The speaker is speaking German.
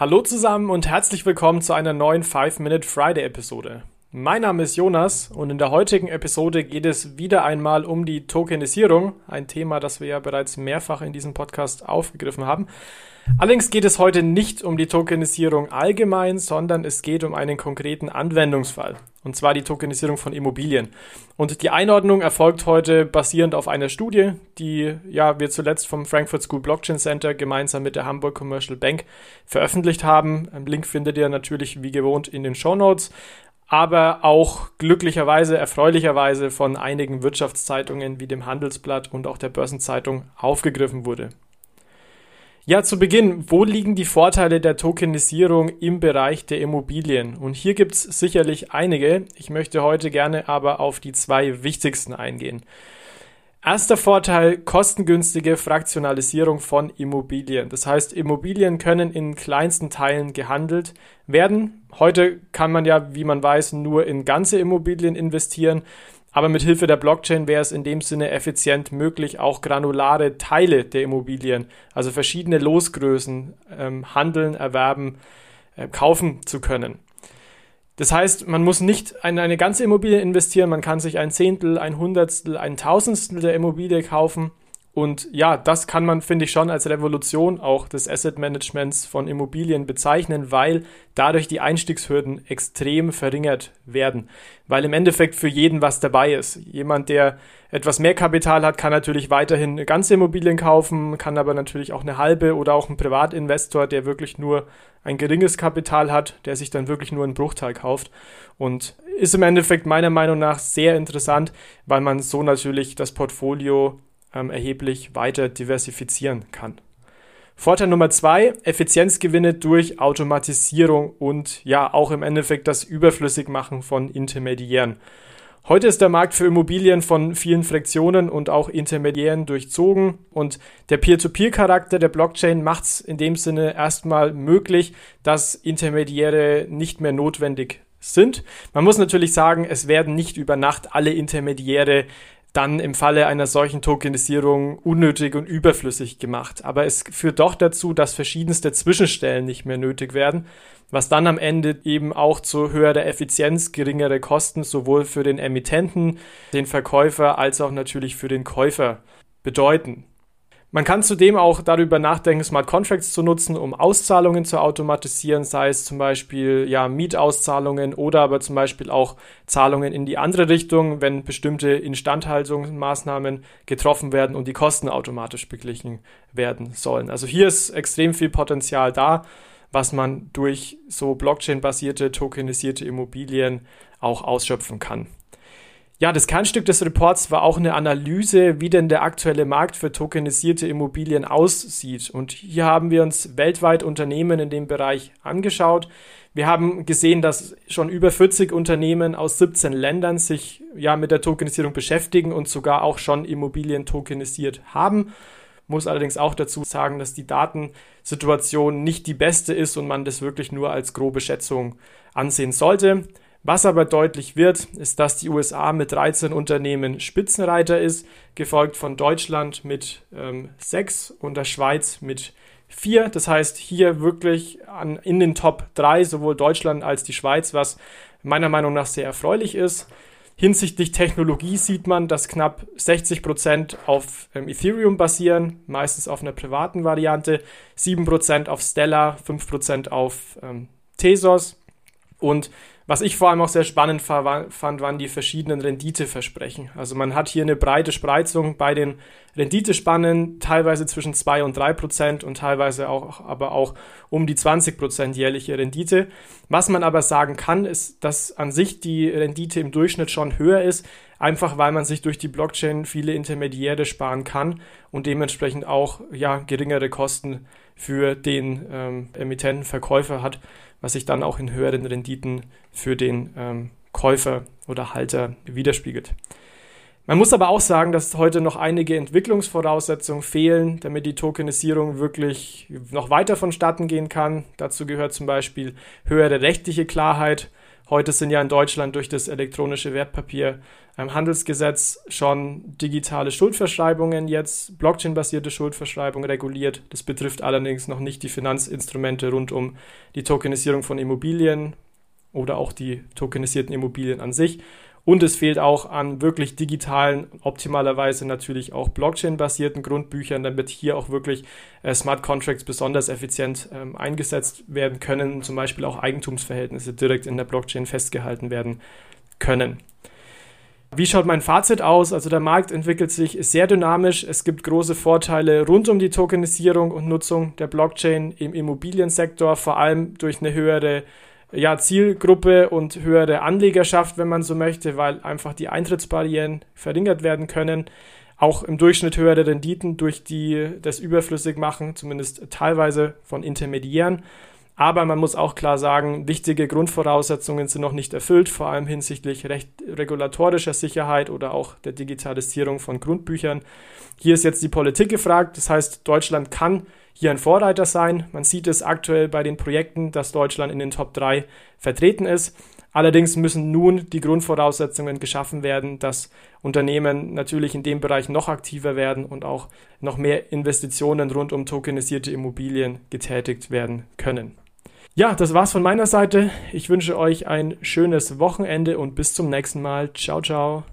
Hallo zusammen und herzlich willkommen zu einer neuen 5-Minute Friday-Episode. Mein Name ist Jonas und in der heutigen Episode geht es wieder einmal um die Tokenisierung, ein Thema, das wir ja bereits mehrfach in diesem Podcast aufgegriffen haben. Allerdings geht es heute nicht um die Tokenisierung allgemein, sondern es geht um einen konkreten Anwendungsfall, und zwar die Tokenisierung von Immobilien. Und die Einordnung erfolgt heute basierend auf einer Studie, die ja wir zuletzt vom Frankfurt School Blockchain Center gemeinsam mit der Hamburg Commercial Bank veröffentlicht haben. Link findet ihr natürlich wie gewohnt in den Show Notes aber auch glücklicherweise, erfreulicherweise von einigen Wirtschaftszeitungen wie dem Handelsblatt und auch der Börsenzeitung aufgegriffen wurde. Ja, zu Beginn, wo liegen die Vorteile der Tokenisierung im Bereich der Immobilien? Und hier gibt es sicherlich einige. Ich möchte heute gerne aber auf die zwei wichtigsten eingehen. Erster Vorteil, kostengünstige Fraktionalisierung von Immobilien. Das heißt, Immobilien können in kleinsten Teilen gehandelt werden. Heute kann man ja, wie man weiß, nur in ganze Immobilien investieren. Aber mit Hilfe der Blockchain wäre es in dem Sinne effizient möglich, auch granulare Teile der Immobilien, also verschiedene Losgrößen, ähm, handeln, erwerben, äh, kaufen zu können. Das heißt, man muss nicht in eine ganze Immobilie investieren, man kann sich ein Zehntel, ein Hundertstel, ein Tausendstel der Immobilie kaufen. Und ja, das kann man, finde ich, schon als Revolution auch des Asset Managements von Immobilien bezeichnen, weil dadurch die Einstiegshürden extrem verringert werden. Weil im Endeffekt für jeden was dabei ist. Jemand, der etwas mehr Kapital hat, kann natürlich weiterhin ganze Immobilien kaufen, kann aber natürlich auch eine halbe oder auch ein Privatinvestor, der wirklich nur ein geringes Kapital hat, der sich dann wirklich nur einen Bruchteil kauft. Und ist im Endeffekt meiner Meinung nach sehr interessant, weil man so natürlich das Portfolio ähm, erheblich weiter diversifizieren kann. Vorteil Nummer zwei, Effizienzgewinne durch Automatisierung und ja auch im Endeffekt das Überflüssigmachen von Intermediären. Heute ist der Markt für Immobilien von vielen Fraktionen und auch Intermediären durchzogen und der Peer-to-Peer-Charakter der Blockchain macht es in dem Sinne erstmal möglich, dass Intermediäre nicht mehr notwendig sind. Man muss natürlich sagen, es werden nicht über Nacht alle Intermediäre dann im Falle einer solchen Tokenisierung unnötig und überflüssig gemacht. Aber es führt doch dazu, dass verschiedenste Zwischenstellen nicht mehr nötig werden, was dann am Ende eben auch zu höherer Effizienz, geringere Kosten sowohl für den Emittenten, den Verkäufer als auch natürlich für den Käufer bedeuten. Man kann zudem auch darüber nachdenken, Smart Contracts zu nutzen, um Auszahlungen zu automatisieren, sei es zum Beispiel ja, Mietauszahlungen oder aber zum Beispiel auch Zahlungen in die andere Richtung, wenn bestimmte Instandhaltungsmaßnahmen getroffen werden und die Kosten automatisch beglichen werden sollen. Also hier ist extrem viel Potenzial da, was man durch so Blockchain-basierte, tokenisierte Immobilien auch ausschöpfen kann. Ja, das Kernstück des Reports war auch eine Analyse, wie denn der aktuelle Markt für tokenisierte Immobilien aussieht. Und hier haben wir uns weltweit Unternehmen in dem Bereich angeschaut. Wir haben gesehen, dass schon über 40 Unternehmen aus 17 Ländern sich ja mit der Tokenisierung beschäftigen und sogar auch schon Immobilien tokenisiert haben. Muss allerdings auch dazu sagen, dass die Datensituation nicht die beste ist und man das wirklich nur als grobe Schätzung ansehen sollte. Was aber deutlich wird, ist, dass die USA mit 13 Unternehmen Spitzenreiter ist, gefolgt von Deutschland mit ähm, 6 und der Schweiz mit 4. Das heißt, hier wirklich an, in den Top 3 sowohl Deutschland als die Schweiz, was meiner Meinung nach sehr erfreulich ist. Hinsichtlich Technologie sieht man, dass knapp 60 Prozent auf ähm, Ethereum basieren, meistens auf einer privaten Variante, 7% auf Stellar, 5% auf ähm, Tezos und was ich vor allem auch sehr spannend fand, waren die verschiedenen Renditeversprechen. Also man hat hier eine breite Spreizung bei den Renditespannen, teilweise zwischen 2 und 3 Prozent und teilweise auch, aber auch um die 20 Prozent jährliche Rendite. Was man aber sagen kann, ist, dass an sich die Rendite im Durchschnitt schon höher ist, einfach weil man sich durch die Blockchain viele Intermediäre sparen kann und dementsprechend auch ja, geringere Kosten für den ähm, Emittenten, Verkäufer hat was sich dann auch in höheren Renditen für den ähm, Käufer oder Halter widerspiegelt. Man muss aber auch sagen, dass heute noch einige Entwicklungsvoraussetzungen fehlen, damit die Tokenisierung wirklich noch weiter vonstatten gehen kann. Dazu gehört zum Beispiel höhere rechtliche Klarheit. Heute sind ja in Deutschland durch das elektronische Wertpapierhandelsgesetz schon digitale Schuldverschreibungen jetzt, Blockchain-basierte Schuldverschreibungen reguliert. Das betrifft allerdings noch nicht die Finanzinstrumente rund um die Tokenisierung von Immobilien oder auch die tokenisierten Immobilien an sich. Und es fehlt auch an wirklich digitalen, optimalerweise natürlich auch Blockchain-basierten Grundbüchern, damit hier auch wirklich äh, Smart Contracts besonders effizient ähm, eingesetzt werden können, zum Beispiel auch Eigentumsverhältnisse direkt in der Blockchain festgehalten werden können. Wie schaut mein Fazit aus? Also der Markt entwickelt sich sehr dynamisch. Es gibt große Vorteile rund um die Tokenisierung und Nutzung der Blockchain im Immobiliensektor, vor allem durch eine höhere ja, Zielgruppe und höhere Anlegerschaft, wenn man so möchte, weil einfach die Eintrittsbarrieren verringert werden können. Auch im Durchschnitt höhere Renditen durch die das überflüssig machen, zumindest teilweise von Intermediären. Aber man muss auch klar sagen, wichtige Grundvoraussetzungen sind noch nicht erfüllt, vor allem hinsichtlich recht regulatorischer Sicherheit oder auch der Digitalisierung von Grundbüchern. Hier ist jetzt die Politik gefragt. Das heißt, Deutschland kann hier ein Vorreiter sein. Man sieht es aktuell bei den Projekten, dass Deutschland in den Top 3 vertreten ist. Allerdings müssen nun die Grundvoraussetzungen geschaffen werden, dass Unternehmen natürlich in dem Bereich noch aktiver werden und auch noch mehr Investitionen rund um tokenisierte Immobilien getätigt werden können. Ja, das war's von meiner Seite. Ich wünsche euch ein schönes Wochenende und bis zum nächsten Mal. Ciao, ciao.